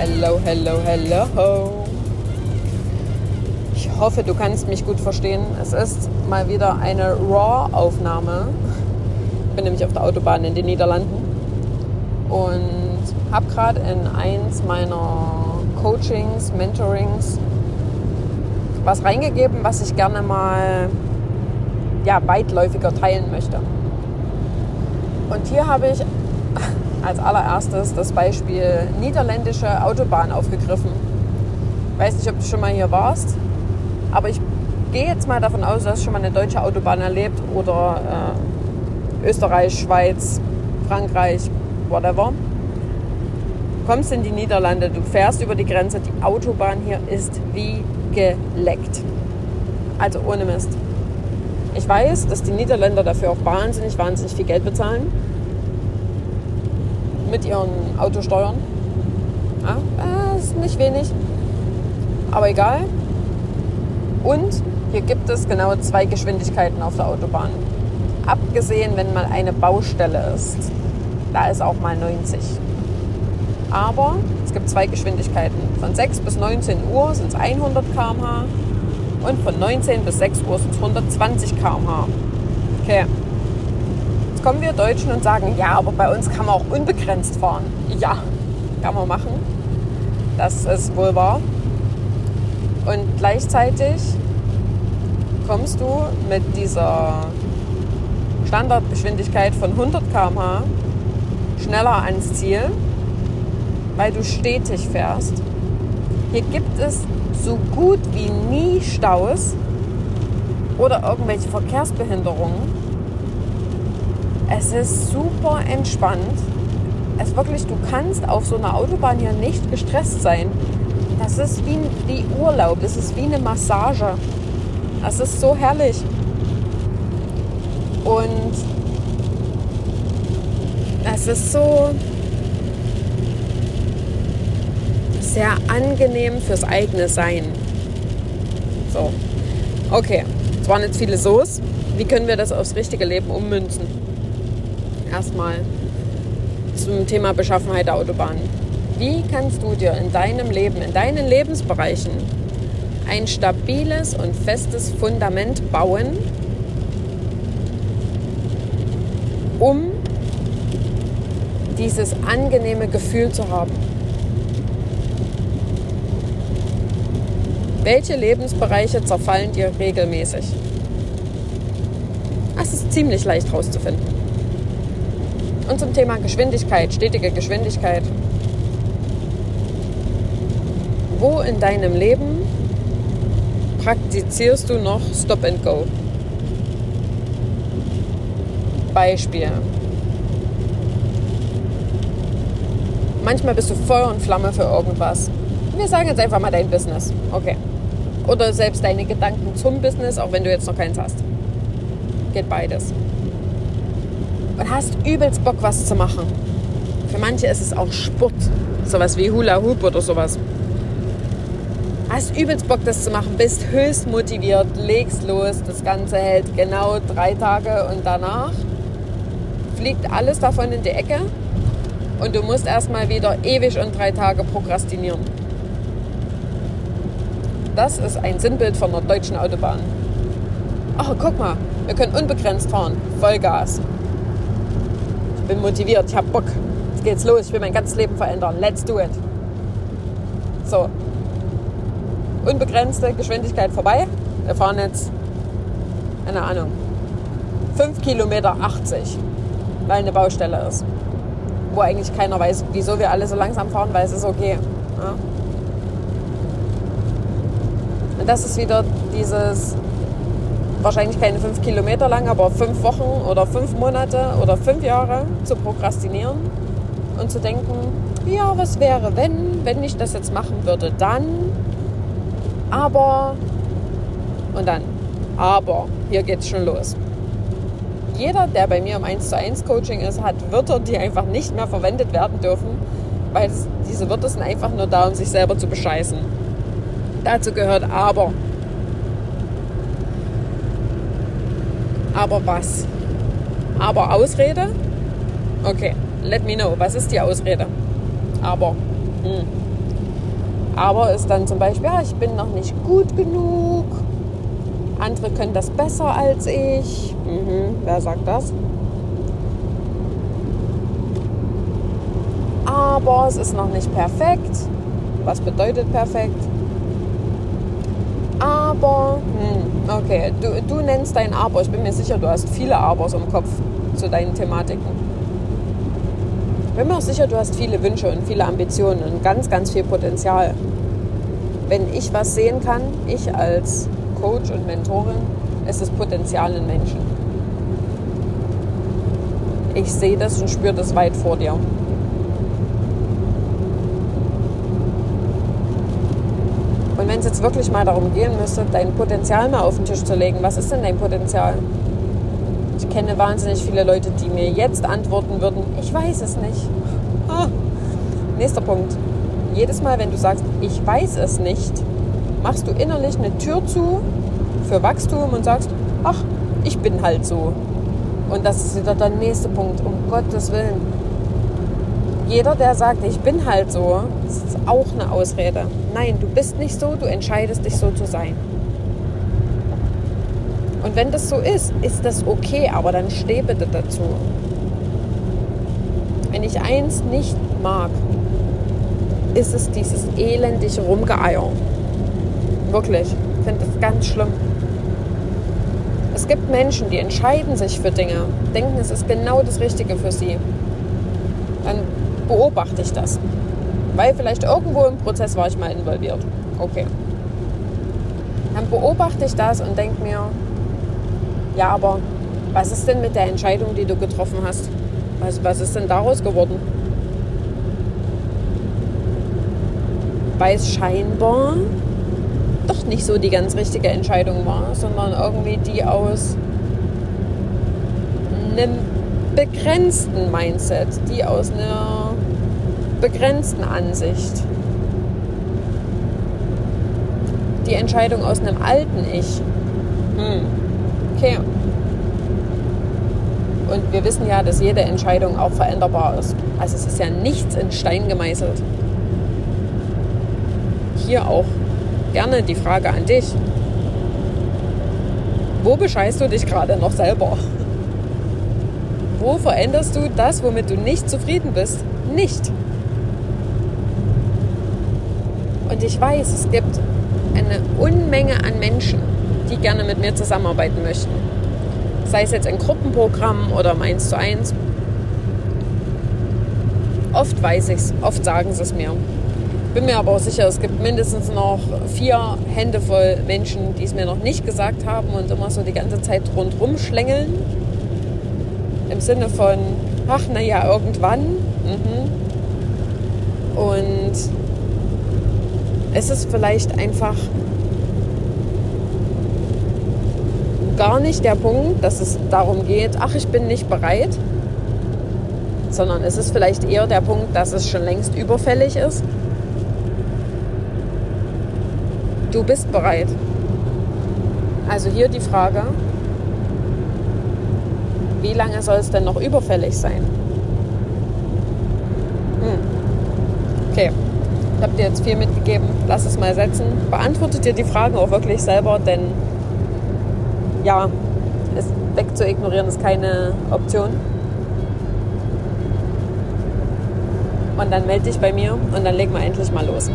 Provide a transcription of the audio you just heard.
Hello, hello, hello. Ich hoffe, du kannst mich gut verstehen. Es ist mal wieder eine RAW-Aufnahme. Ich bin nämlich auf der Autobahn in den Niederlanden und habe gerade in eins meiner Coachings, Mentorings was reingegeben, was ich gerne mal ja, weitläufiger teilen möchte. Und hier habe ich als allererstes das Beispiel niederländische Autobahn aufgegriffen. Ich weiß nicht, ob du schon mal hier warst, aber ich gehe jetzt mal davon aus, dass du schon mal eine deutsche Autobahn erlebt oder äh, Österreich, Schweiz, Frankreich, whatever. Kommst in die Niederlande, du fährst über die Grenze, die Autobahn hier ist wie geleckt. Also ohne Mist. Ich weiß, dass die Niederländer dafür auch wahnsinnig, wahnsinnig viel Geld bezahlen. Mit ihren Autosteuern. Ja, äh, ist nicht wenig. Aber egal. Und hier gibt es genau zwei Geschwindigkeiten auf der Autobahn. Abgesehen, wenn mal eine Baustelle ist. Da ist auch mal 90. Aber es gibt zwei Geschwindigkeiten. Von 6 bis 19 Uhr sind es 100 km/h und von 19 bis 6 Uhr sind es 120 km/h. Okay. Kommen wir Deutschen und sagen, ja, aber bei uns kann man auch unbegrenzt fahren. Ja, kann man machen. Das ist wohl wahr. Und gleichzeitig kommst du mit dieser Standardgeschwindigkeit von 100 km/h schneller ans Ziel, weil du stetig fährst. Hier gibt es so gut wie nie Staus oder irgendwelche Verkehrsbehinderungen. Es ist super entspannt. Es wirklich, du kannst auf so einer Autobahn hier nicht gestresst sein. Das ist wie, wie Urlaub, das ist wie eine Massage. Das ist so herrlich. Und es ist so sehr angenehm fürs eigene Sein. So, okay, es waren jetzt viele So's. Wie können wir das aufs richtige Leben ummünzen? Erstmal zum Thema Beschaffenheit der Autobahn. Wie kannst du dir in deinem Leben, in deinen Lebensbereichen ein stabiles und festes Fundament bauen, um dieses angenehme Gefühl zu haben? Welche Lebensbereiche zerfallen dir regelmäßig? Das ist ziemlich leicht herauszufinden. Und zum Thema Geschwindigkeit, stetige Geschwindigkeit. Wo in deinem Leben praktizierst du noch Stop and Go? Beispiel. Manchmal bist du Feuer und Flamme für irgendwas. Wir sagen jetzt einfach mal dein Business. Okay. Oder selbst deine Gedanken zum Business, auch wenn du jetzt noch keins hast. Geht beides. Und hast übelst Bock, was zu machen. Für manche ist es auch Sport. Sowas wie Hula Hoop oder sowas. Hast übelst Bock, das zu machen, bist höchst motiviert, legst los. Das Ganze hält genau drei Tage und danach fliegt alles davon in die Ecke und du musst erstmal wieder ewig und drei Tage prokrastinieren. Das ist ein Sinnbild von einer deutschen Autobahn. Oh, guck mal, wir können unbegrenzt fahren. Vollgas. Bin motiviert, ich hab Bock. Jetzt geht's los, ich will mein ganzes Leben verändern. Let's do it. So. Unbegrenzte Geschwindigkeit vorbei. Wir fahren jetzt, keine Ahnung, 5 Kilometer 80, weil eine Baustelle ist. Wo eigentlich keiner weiß, wieso wir alle so langsam fahren, weil es ist okay. Ja? Und das ist wieder dieses, wahrscheinlich keine fünf Kilometer lang, aber fünf Wochen oder fünf Monate oder fünf Jahre zu prokrastinieren und zu denken, ja, was wäre, wenn, wenn ich das jetzt machen würde, dann, aber, und dann, aber, hier geht's schon los. Jeder, der bei mir im 1 zu 1 Coaching ist, hat Wörter, die einfach nicht mehr verwendet werden dürfen, weil diese Wörter sind einfach nur da, um sich selber zu bescheißen. Dazu gehört aber. Aber was? Aber Ausrede? Okay, let me know. Was ist die Ausrede? Aber. Hm. Aber ist dann zum Beispiel, ja, ich bin noch nicht gut genug. Andere können das besser als ich. Mhm, wer sagt das? Aber es ist noch nicht perfekt. Was bedeutet perfekt? Aber, hm, okay, du, du nennst dein Aber. Ich bin mir sicher, du hast viele Abers im Kopf zu deinen Thematiken. Ich bin mir auch sicher, du hast viele Wünsche und viele Ambitionen und ganz, ganz viel Potenzial. Wenn ich was sehen kann, ich als Coach und Mentorin, ist das Potenzial in Menschen. Ich sehe das und spüre das weit vor dir. Wenn es jetzt wirklich mal darum gehen müsste, dein Potenzial mal auf den Tisch zu legen, was ist denn dein Potenzial? Ich kenne wahnsinnig viele Leute, die mir jetzt antworten würden, ich weiß es nicht. Ah. Nächster Punkt. Jedes Mal, wenn du sagst, ich weiß es nicht, machst du innerlich eine Tür zu für Wachstum und sagst, ach, ich bin halt so. Und das ist wieder der nächste Punkt, um Gottes Willen. Jeder, der sagt, ich bin halt so, ist auch eine Ausrede. Nein, du bist nicht so, du entscheidest dich so zu sein. Und wenn das so ist, ist das okay, aber dann steh bitte dazu. Wenn ich eins nicht mag, ist es dieses elendige Rumgeeier. Wirklich. Ich finde das ganz schlimm. Es gibt Menschen, die entscheiden sich für Dinge, denken, es ist genau das Richtige für sie. Dann beobachte ich das. Weil vielleicht irgendwo im Prozess war ich mal involviert. Okay. Dann beobachte ich das und denke mir, ja, aber was ist denn mit der Entscheidung, die du getroffen hast? Was, was ist denn daraus geworden? Weil es scheinbar doch nicht so die ganz richtige Entscheidung war, sondern irgendwie die aus einem begrenzten Mindset, die aus einer begrenzten Ansicht. Die Entscheidung aus einem alten Ich. Hm. Okay. Und wir wissen ja, dass jede Entscheidung auch veränderbar ist. Also es ist ja nichts in Stein gemeißelt. Hier auch gerne die Frage an dich. Wo bescheißt du dich gerade noch selber? Wo veränderst du das, womit du nicht zufrieden bist, nicht? Und ich weiß, es gibt eine Unmenge an Menschen, die gerne mit mir zusammenarbeiten möchten. Sei es jetzt ein Gruppenprogramm oder im 1 zu 1. Oft weiß ich es, oft sagen sie es mir bin mir aber auch sicher, es gibt mindestens noch vier Hände voll Menschen, die es mir noch nicht gesagt haben und immer so die ganze Zeit rundrum schlängeln. Im Sinne von, ach naja, irgendwann. Mhm. Und es ist vielleicht einfach gar nicht der Punkt, dass es darum geht, ach, ich bin nicht bereit, sondern es ist vielleicht eher der Punkt, dass es schon längst überfällig ist Du bist bereit. Also hier die Frage, wie lange soll es denn noch überfällig sein? Hm. Okay, ich habe dir jetzt viel mitgegeben. Lass es mal setzen. Beantwortet dir die Fragen auch wirklich selber, denn ja, es wegzuignorieren ist keine Option. Und dann melde dich bei mir und dann legen wir endlich mal los.